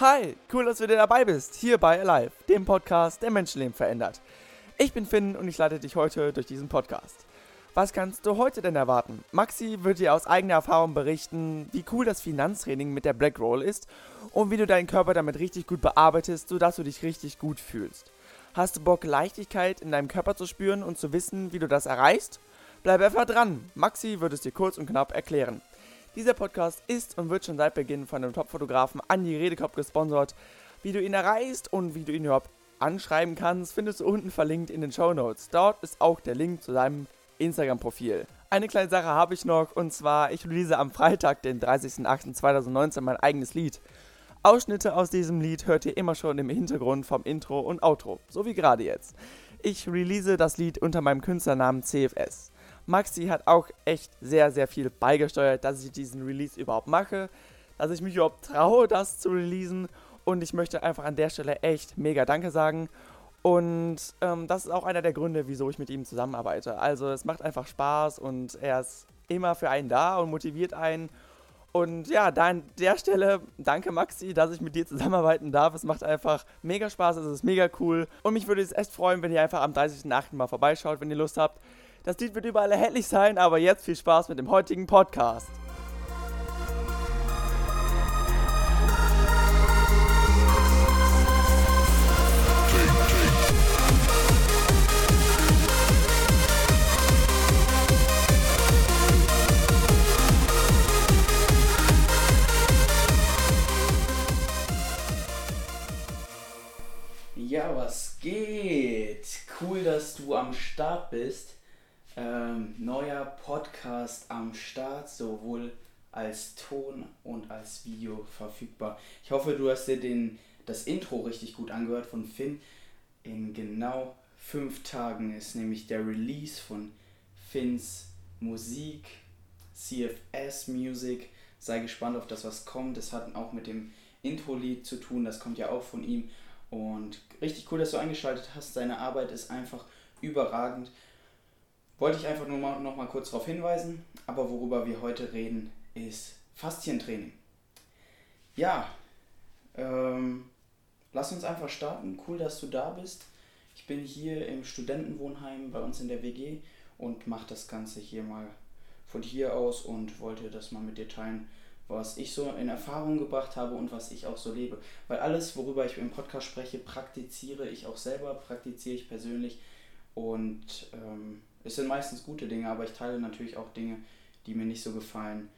Hi, cool, dass du wieder dabei bist, hier bei Alive, dem Podcast, der Menschenleben verändert. Ich bin Finn und ich leite dich heute durch diesen Podcast. Was kannst du heute denn erwarten? Maxi wird dir aus eigener Erfahrung berichten, wie cool das Finanztraining mit der Black Roll ist und wie du deinen Körper damit richtig gut bearbeitest, sodass du dich richtig gut fühlst. Hast du Bock, Leichtigkeit in deinem Körper zu spüren und zu wissen, wie du das erreichst? Bleib einfach dran. Maxi wird es dir kurz und knapp erklären. Dieser Podcast ist und wird schon seit Beginn von dem Top-Fotografen Andi Redekopf gesponsert. Wie du ihn erreichst und wie du ihn überhaupt anschreiben kannst, findest du unten verlinkt in den Show Notes. Dort ist auch der Link zu seinem Instagram-Profil. Eine kleine Sache habe ich noch und zwar, ich release am Freitag, den 30.08.2019, mein eigenes Lied. Ausschnitte aus diesem Lied hört ihr immer schon im Hintergrund vom Intro und Outro, so wie gerade jetzt. Ich release das Lied unter meinem Künstlernamen CFS. Maxi hat auch echt sehr, sehr viel beigesteuert, dass ich diesen Release überhaupt mache, dass ich mich überhaupt traue, das zu releasen. Und ich möchte einfach an der Stelle echt mega Danke sagen. Und ähm, das ist auch einer der Gründe, wieso ich mit ihm zusammenarbeite. Also es macht einfach Spaß und er ist immer für einen da und motiviert einen. Und ja, da an der Stelle danke Maxi, dass ich mit dir zusammenarbeiten darf. Es macht einfach mega Spaß, es ist mega cool. Und mich würde es echt freuen, wenn ihr einfach am 30.08. mal vorbeischaut, wenn ihr Lust habt. Das Lied wird überall erhältlich sein, aber jetzt viel Spaß mit dem heutigen Podcast. Ja, was geht? Cool, dass du am Start bist. Ähm, neuer Podcast am Start, sowohl als Ton und als Video verfügbar. Ich hoffe, du hast dir den, das Intro richtig gut angehört von Finn. In genau fünf Tagen ist nämlich der Release von Finns Musik, CFS Music. Sei gespannt auf das, was kommt. Das hat auch mit dem Intro-Lied zu tun. Das kommt ja auch von ihm. Und richtig cool, dass du eingeschaltet hast. Seine Arbeit ist einfach überragend. Wollte ich einfach nur noch mal kurz darauf hinweisen. Aber worüber wir heute reden, ist Faszientraining. Ja, ähm, lass uns einfach starten. Cool, dass du da bist. Ich bin hier im Studentenwohnheim bei uns in der WG und mache das Ganze hier mal von hier aus und wollte das mal mit dir teilen, was ich so in Erfahrung gebracht habe und was ich auch so lebe. Weil alles, worüber ich im Podcast spreche, praktiziere ich auch selber, praktiziere ich persönlich und ähm, es sind meistens gute Dinge, aber ich teile natürlich auch Dinge, die mir nicht so gefallen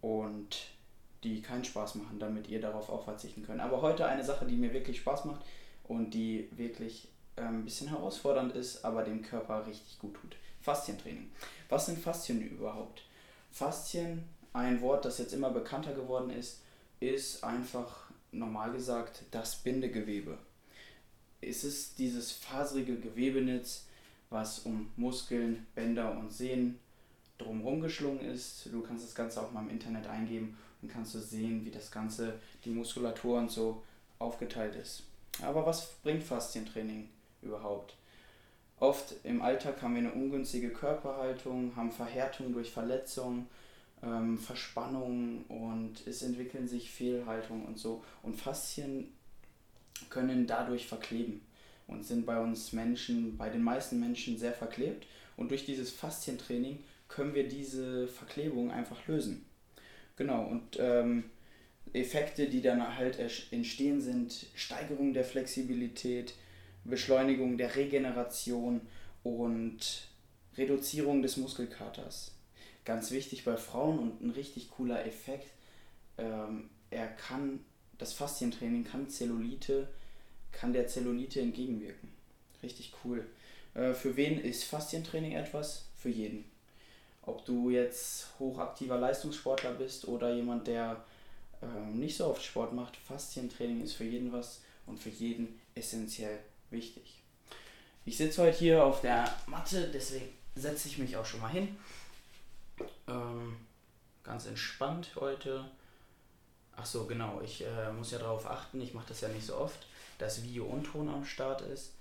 und die keinen Spaß machen, damit ihr darauf auch verzichten könnt. Aber heute eine Sache, die mir wirklich Spaß macht und die wirklich äh, ein bisschen herausfordernd ist, aber dem Körper richtig gut tut. Faszientraining. Was sind Faszien überhaupt? Faszien, ein Wort, das jetzt immer bekannter geworden ist, ist einfach normal gesagt das Bindegewebe. Es ist dieses faserige Gewebenetz, was um Muskeln, Bänder und Sehnen drumherum geschlungen ist. Du kannst das Ganze auch mal im Internet eingeben und kannst du sehen, wie das Ganze, die Muskulatur und so aufgeteilt ist. Aber was bringt Faszientraining überhaupt? Oft im Alltag haben wir eine ungünstige Körperhaltung, haben Verhärtung durch Verletzungen, ähm, Verspannungen und es entwickeln sich Fehlhaltungen und so. Und Faszien können dadurch verkleben und sind bei uns Menschen, bei den meisten Menschen sehr verklebt. Und durch dieses Faszientraining können wir diese Verklebung einfach lösen. Genau, und ähm, Effekte, die dann halt entstehen, sind Steigerung der Flexibilität, Beschleunigung der Regeneration und Reduzierung des Muskelkaters. Ganz wichtig bei Frauen und ein richtig cooler Effekt, ähm, er kann, das Faszientraining kann Zellulite kann der Zellulite entgegenwirken. Richtig cool. Äh, für wen ist Faszientraining etwas? Für jeden. Ob du jetzt hochaktiver Leistungssportler bist oder jemand, der äh, nicht so oft Sport macht, Faszientraining ist für jeden was und für jeden essentiell wichtig. Ich sitze heute hier auf der Matte, deswegen setze ich mich auch schon mal hin. Ähm, ganz entspannt heute. Ach so, genau, ich äh, muss ja darauf achten, ich mache das ja nicht so oft dass Video und Ton am Start ist.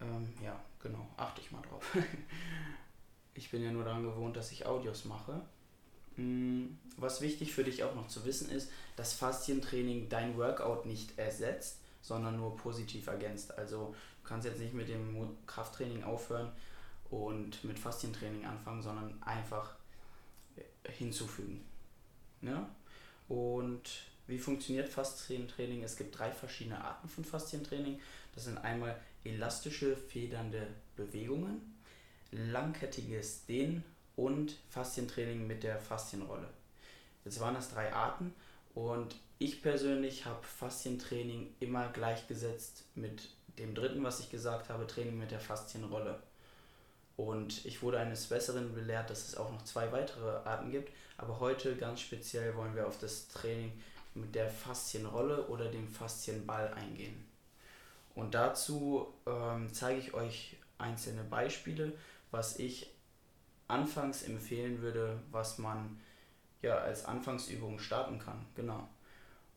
Ähm, ja, genau, achte ich mal drauf. ich bin ja nur daran gewohnt, dass ich Audios mache. Mm, was wichtig für dich auch noch zu wissen ist, dass Faszientraining dein Workout nicht ersetzt, sondern nur positiv ergänzt. Also du kannst jetzt nicht mit dem Krafttraining aufhören und mit Faszientraining anfangen, sondern einfach hinzufügen. Ja? Und wie funktioniert Faszientraining? Es gibt drei verschiedene Arten von Faszientraining. Das sind einmal elastische, federnde Bewegungen, langkettiges Dehnen und Faszientraining mit der Faszienrolle. Jetzt waren das drei Arten und ich persönlich habe Faszientraining immer gleichgesetzt mit dem dritten, was ich gesagt habe, Training mit der Faszienrolle. Und ich wurde eines Besseren belehrt, dass es auch noch zwei weitere Arten gibt. Aber heute ganz speziell wollen wir auf das Training mit der Faszienrolle oder dem Faszienball eingehen. Und dazu ähm, zeige ich euch einzelne Beispiele, was ich anfangs empfehlen würde, was man ja als Anfangsübung starten kann. Genau.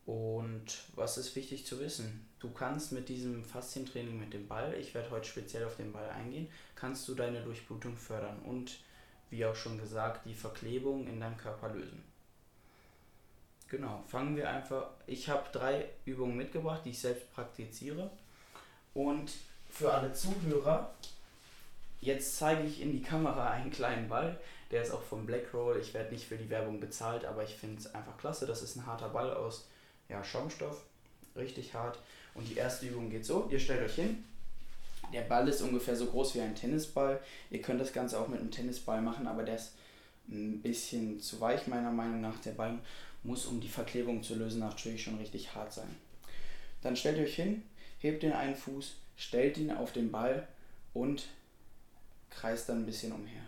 Und was ist wichtig zu wissen? Du kannst mit diesem Faszientraining mit dem Ball, ich werde heute speziell auf den Ball eingehen, kannst du deine Durchblutung fördern und wie auch schon gesagt, die Verklebung in deinem Körper lösen. Genau, fangen wir einfach. Ich habe drei Übungen mitgebracht, die ich selbst praktiziere. Und für alle Zuhörer, jetzt zeige ich in die Kamera einen kleinen Ball. Der ist auch von Blackroll. Ich werde nicht für die Werbung bezahlt, aber ich finde es einfach klasse. Das ist ein harter Ball aus ja, Schaumstoff. Richtig hart. Und die erste Übung geht so: Ihr stellt euch hin. Der Ball ist ungefähr so groß wie ein Tennisball. Ihr könnt das Ganze auch mit einem Tennisball machen, aber der ist ein bisschen zu weich, meiner Meinung nach. Der Ball muss, um die Verklebung zu lösen, natürlich schon richtig hart sein. Dann stellt euch hin, hebt den einen Fuß, stellt ihn auf den Ball und kreist dann ein bisschen umher.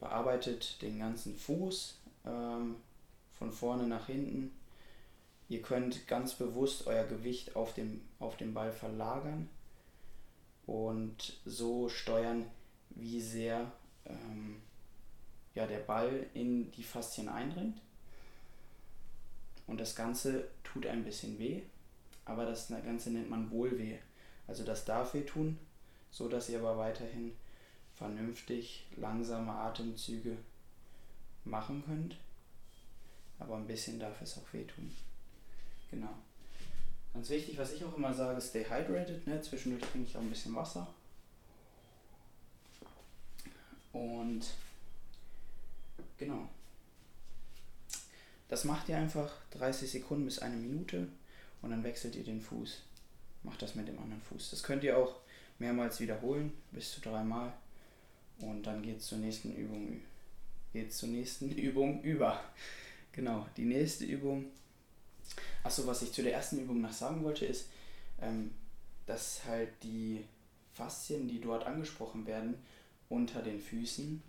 Bearbeitet den ganzen Fuß ähm, von vorne nach hinten. Ihr könnt ganz bewusst euer Gewicht auf dem, auf den Ball verlagern und so steuern, wie sehr ähm, ja, der Ball in die Faszien eindringt. Und das Ganze tut ein bisschen weh, aber das Ganze nennt man Wohlweh. Also das darf weh tun, so dass ihr aber weiterhin vernünftig langsame Atemzüge machen könnt. Aber ein bisschen darf es auch wehtun. Genau. Ganz wichtig, was ich auch immer sage, stay hydrated. Ne? Zwischendurch trinke ich auch ein bisschen Wasser. Und genau. Das macht ihr einfach 30 Sekunden bis eine Minute und dann wechselt ihr den Fuß. Macht das mit dem anderen Fuß. Das könnt ihr auch mehrmals wiederholen, bis zu dreimal. Und dann geht es zur nächsten Übung. Geht zur nächsten Übung über. Genau, die nächste Übung. Achso, was ich zu der ersten Übung noch sagen wollte, ist, ähm, dass halt die Faszien, die dort angesprochen werden, unter den Füßen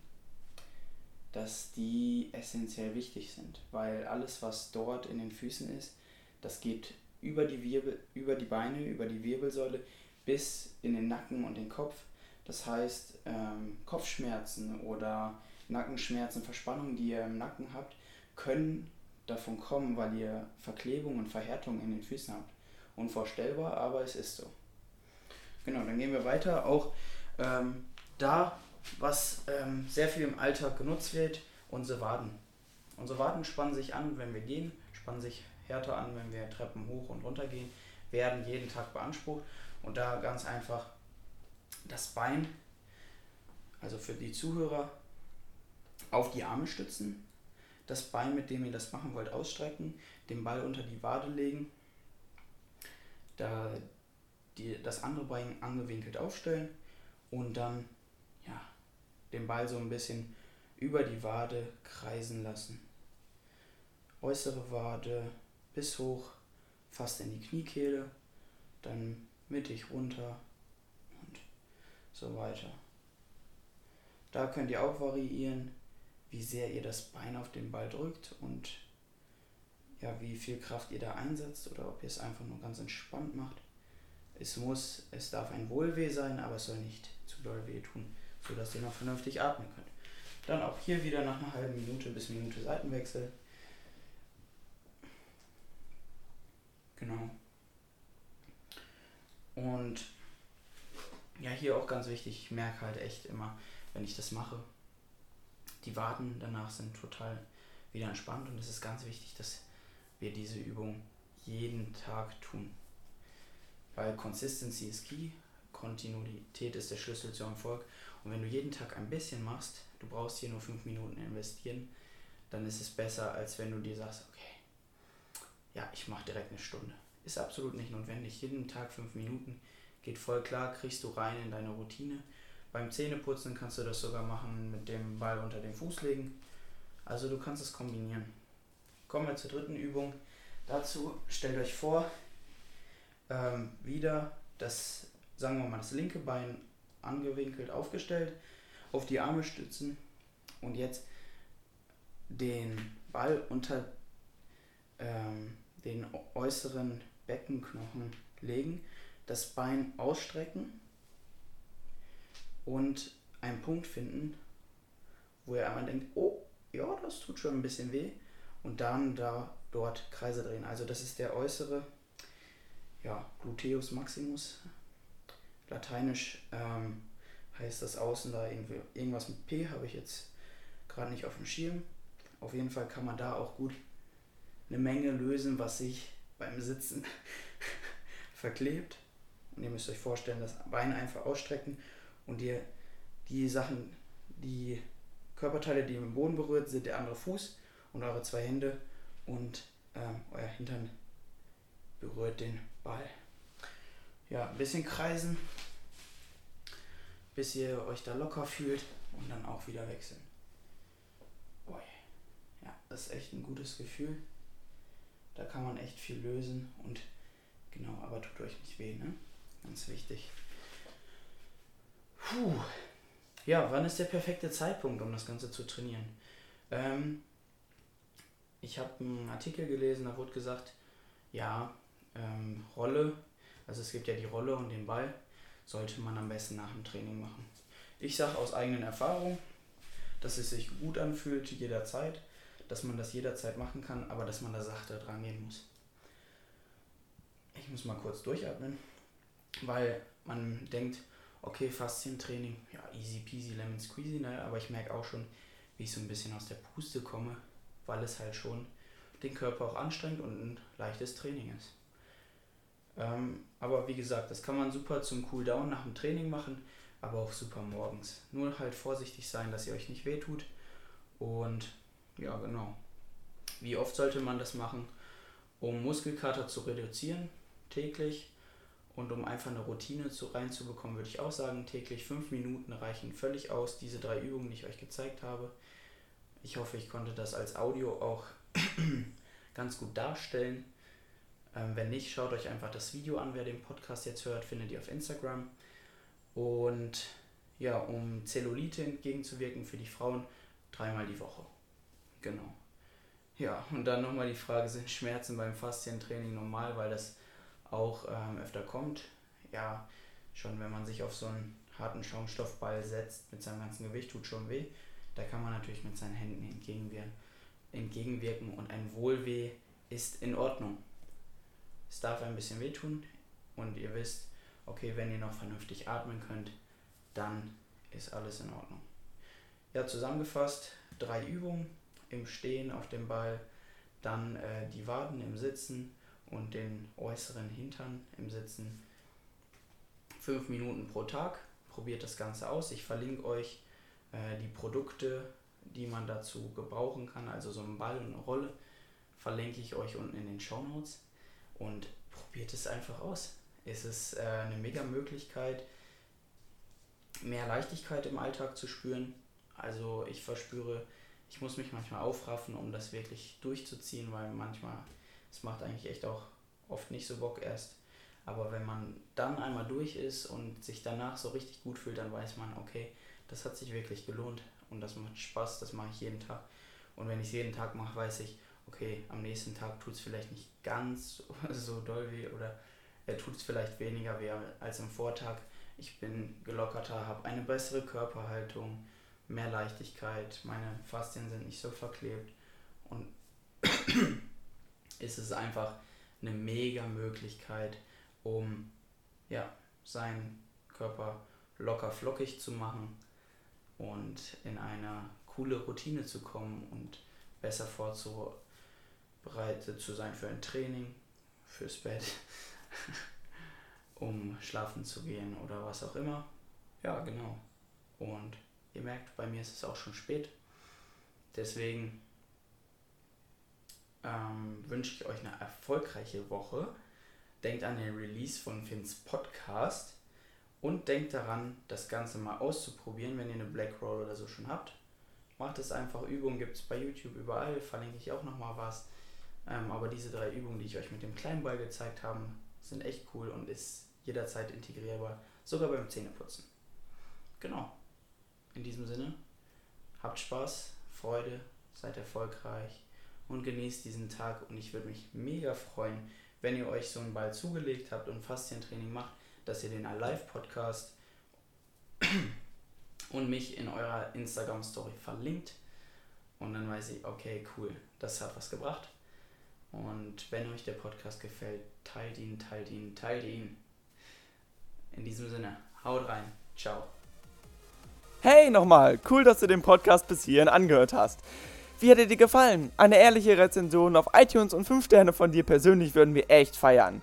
dass die essentiell wichtig sind, weil alles, was dort in den Füßen ist, das geht über die Wirbel, über die Beine, über die Wirbelsäule bis in den Nacken und den Kopf. Das heißt, ähm, Kopfschmerzen oder Nackenschmerzen, Verspannungen, die ihr im Nacken habt, können davon kommen, weil ihr Verklebung und Verhärtung in den Füßen habt. Unvorstellbar, aber es ist so. Genau, dann gehen wir weiter. Auch ähm, da was ähm, sehr viel im Alltag genutzt wird, unsere Waden. Unsere Waden spannen sich an, wenn wir gehen, spannen sich härter an, wenn wir Treppen hoch und runter gehen, werden jeden Tag beansprucht. Und da ganz einfach das Bein, also für die Zuhörer, auf die Arme stützen, das Bein, mit dem ihr das machen wollt, ausstrecken, den Ball unter die Wade legen, da die, das andere Bein angewinkelt aufstellen und dann ja, den Ball so ein bisschen über die Wade kreisen lassen. Äußere Wade bis hoch, fast in die Kniekehle, dann mittig runter und so weiter. Da könnt ihr auch variieren, wie sehr ihr das Bein auf den Ball drückt und ja, wie viel Kraft ihr da einsetzt oder ob ihr es einfach nur ganz entspannt macht. Es muss, es darf ein Wohlweh sein, aber es soll nicht zu doll weh tun sodass ihr noch vernünftig atmen könnt. Dann auch hier wieder nach einer halben Minute bis Minute Seitenwechsel. Genau. Und ja, hier auch ganz wichtig, ich merke halt echt immer, wenn ich das mache, die Waden danach sind total wieder entspannt und es ist ganz wichtig, dass wir diese Übung jeden Tag tun. Weil Consistency ist key, Kontinuität ist der Schlüssel zu Erfolg. Und wenn du jeden Tag ein bisschen machst, du brauchst hier nur fünf Minuten investieren, dann ist es besser, als wenn du dir sagst, okay, ja, ich mache direkt eine Stunde. Ist absolut nicht notwendig. Jeden Tag fünf Minuten geht voll klar, kriegst du rein in deine Routine. Beim Zähneputzen kannst du das sogar machen mit dem Ball unter den Fuß legen. Also du kannst es kombinieren. Kommen wir zur dritten Übung. Dazu stellt euch vor, ähm, wieder das, sagen wir mal, das linke Bein angewinkelt aufgestellt, auf die Arme stützen und jetzt den Ball unter ähm, den äußeren Beckenknochen legen, das Bein ausstrecken und einen Punkt finden, wo ihr einmal denkt, oh, ja, das tut schon ein bisschen weh und dann da dort Kreise drehen. Also das ist der äußere ja, Gluteus maximus. Lateinisch ähm, heißt das außen da irgendwie irgendwas mit P, habe ich jetzt gerade nicht auf dem Schirm. Auf jeden Fall kann man da auch gut eine Menge lösen, was sich beim Sitzen verklebt. Und ihr müsst euch vorstellen, das Bein einfach ausstrecken und ihr die Sachen, die Körperteile, die im Boden berührt, sind der andere Fuß und eure zwei Hände und ähm, euer Hintern berührt den Ball. Ja, ein bisschen kreisen, bis ihr euch da locker fühlt und dann auch wieder wechseln. Boy. Ja, das ist echt ein gutes Gefühl. Da kann man echt viel lösen und genau, aber tut euch nicht weh, ne? Ganz wichtig. Puh. Ja, wann ist der perfekte Zeitpunkt, um das Ganze zu trainieren? Ähm, ich habe einen Artikel gelesen, da wurde gesagt, ja, ähm, Rolle, also es gibt ja die Rolle und den Ball, sollte man am besten nach dem Training machen. Ich sage aus eigenen Erfahrungen, dass es sich gut anfühlt jederzeit, dass man das jederzeit machen kann, aber dass man da sachte dran gehen muss. Ich muss mal kurz durchatmen, weil man denkt, okay, Faszientraining, ja, easy peasy, lemon squeezy, naja, aber ich merke auch schon, wie ich so ein bisschen aus der Puste komme, weil es halt schon den Körper auch anstrengt und ein leichtes Training ist. Ähm, aber wie gesagt, das kann man super zum Cooldown nach dem Training machen, aber auch super morgens. Nur halt vorsichtig sein, dass ihr euch nicht wehtut. Und ja, genau. Wie oft sollte man das machen, um Muskelkater zu reduzieren? Täglich. Und um einfach eine Routine zu, reinzubekommen, würde ich auch sagen, täglich fünf Minuten reichen völlig aus. Diese drei Übungen, die ich euch gezeigt habe. Ich hoffe, ich konnte das als Audio auch ganz gut darstellen. Ähm, wenn nicht, schaut euch einfach das Video an. Wer den Podcast jetzt hört, findet ihr auf Instagram. Und ja, um Zellulite entgegenzuwirken für die Frauen, dreimal die Woche. Genau. Ja, und dann nochmal die Frage, sind Schmerzen beim Faszientraining normal, weil das auch ähm, öfter kommt? Ja, schon wenn man sich auf so einen harten Schaumstoffball setzt mit seinem ganzen Gewicht, tut schon weh. Da kann man natürlich mit seinen Händen entgegenwirken, entgegenwirken und ein Wohlweh ist in Ordnung. Es darf ein bisschen wehtun und ihr wisst, okay, wenn ihr noch vernünftig atmen könnt, dann ist alles in Ordnung. Ja, zusammengefasst, drei Übungen im Stehen auf dem Ball, dann äh, die Waden im Sitzen und den äußeren Hintern im Sitzen. Fünf Minuten pro Tag. Probiert das Ganze aus. Ich verlinke euch äh, die Produkte, die man dazu gebrauchen kann, also so einen Ball und eine Rolle, verlinke ich euch unten in den Show Notes und probiert es einfach aus. Es ist äh, eine mega Möglichkeit, mehr Leichtigkeit im Alltag zu spüren. Also ich verspüre, ich muss mich manchmal aufraffen, um das wirklich durchzuziehen, weil manchmal, es macht eigentlich echt auch oft nicht so Bock erst. Aber wenn man dann einmal durch ist und sich danach so richtig gut fühlt, dann weiß man, okay, das hat sich wirklich gelohnt und das macht Spaß, das mache ich jeden Tag. Und wenn ich es jeden Tag mache, weiß ich, okay, am nächsten Tag tut es vielleicht nicht ganz so doll weh oder er tut es vielleicht weniger weh als am Vortag. Ich bin gelockerter, habe eine bessere Körperhaltung, mehr Leichtigkeit, meine Faszien sind nicht so verklebt und ist es einfach eine mega Möglichkeit, um ja, seinen Körper locker flockig zu machen und in eine coole Routine zu kommen und besser vorzubereitet zu sein für ein Training, fürs Bett, um schlafen zu gehen oder was auch immer. Ja, genau. Und ihr merkt, bei mir ist es auch schon spät. Deswegen ähm, wünsche ich euch eine erfolgreiche Woche. Denkt an den Release von Finns Podcast und denkt daran, das Ganze mal auszuprobieren, wenn ihr eine Black Roll oder so schon habt. Macht es einfach. Übungen gibt es bei YouTube überall, verlinke ich auch nochmal was. Ähm, aber diese drei Übungen, die ich euch mit dem kleinen Ball gezeigt habe, sind echt cool und ist jederzeit integrierbar, sogar beim Zähneputzen. Genau. In diesem Sinne, habt Spaß, Freude, seid erfolgreich und genießt diesen Tag. Und ich würde mich mega freuen, wenn ihr euch so einen Ball zugelegt habt und Faszientraining macht, dass ihr den Alive Podcast und mich in eurer Instagram Story verlinkt. Und dann weiß ich, okay, cool, das hat was gebracht. Und wenn euch der Podcast gefällt, teilt ihn, teilt ihn, teilt ihn. In diesem Sinne, haut rein. Ciao. Hey nochmal, cool, dass du den Podcast bis hierhin angehört hast. Wie hat er dir gefallen? Eine ehrliche Rezension auf iTunes und 5 Sterne von dir persönlich würden wir echt feiern.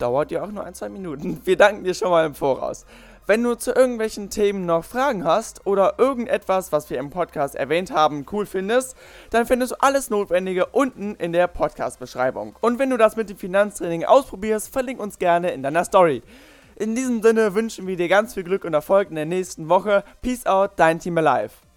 Dauert ja auch nur ein, zwei Minuten. Wir danken dir schon mal im Voraus. Wenn du zu irgendwelchen Themen noch Fragen hast oder irgendetwas, was wir im Podcast erwähnt haben, cool findest, dann findest du alles Notwendige unten in der Podcast-Beschreibung. Und wenn du das mit dem Finanztraining ausprobierst, verlink uns gerne in deiner Story. In diesem Sinne wünschen wir dir ganz viel Glück und Erfolg in der nächsten Woche. Peace out, dein Team Alive.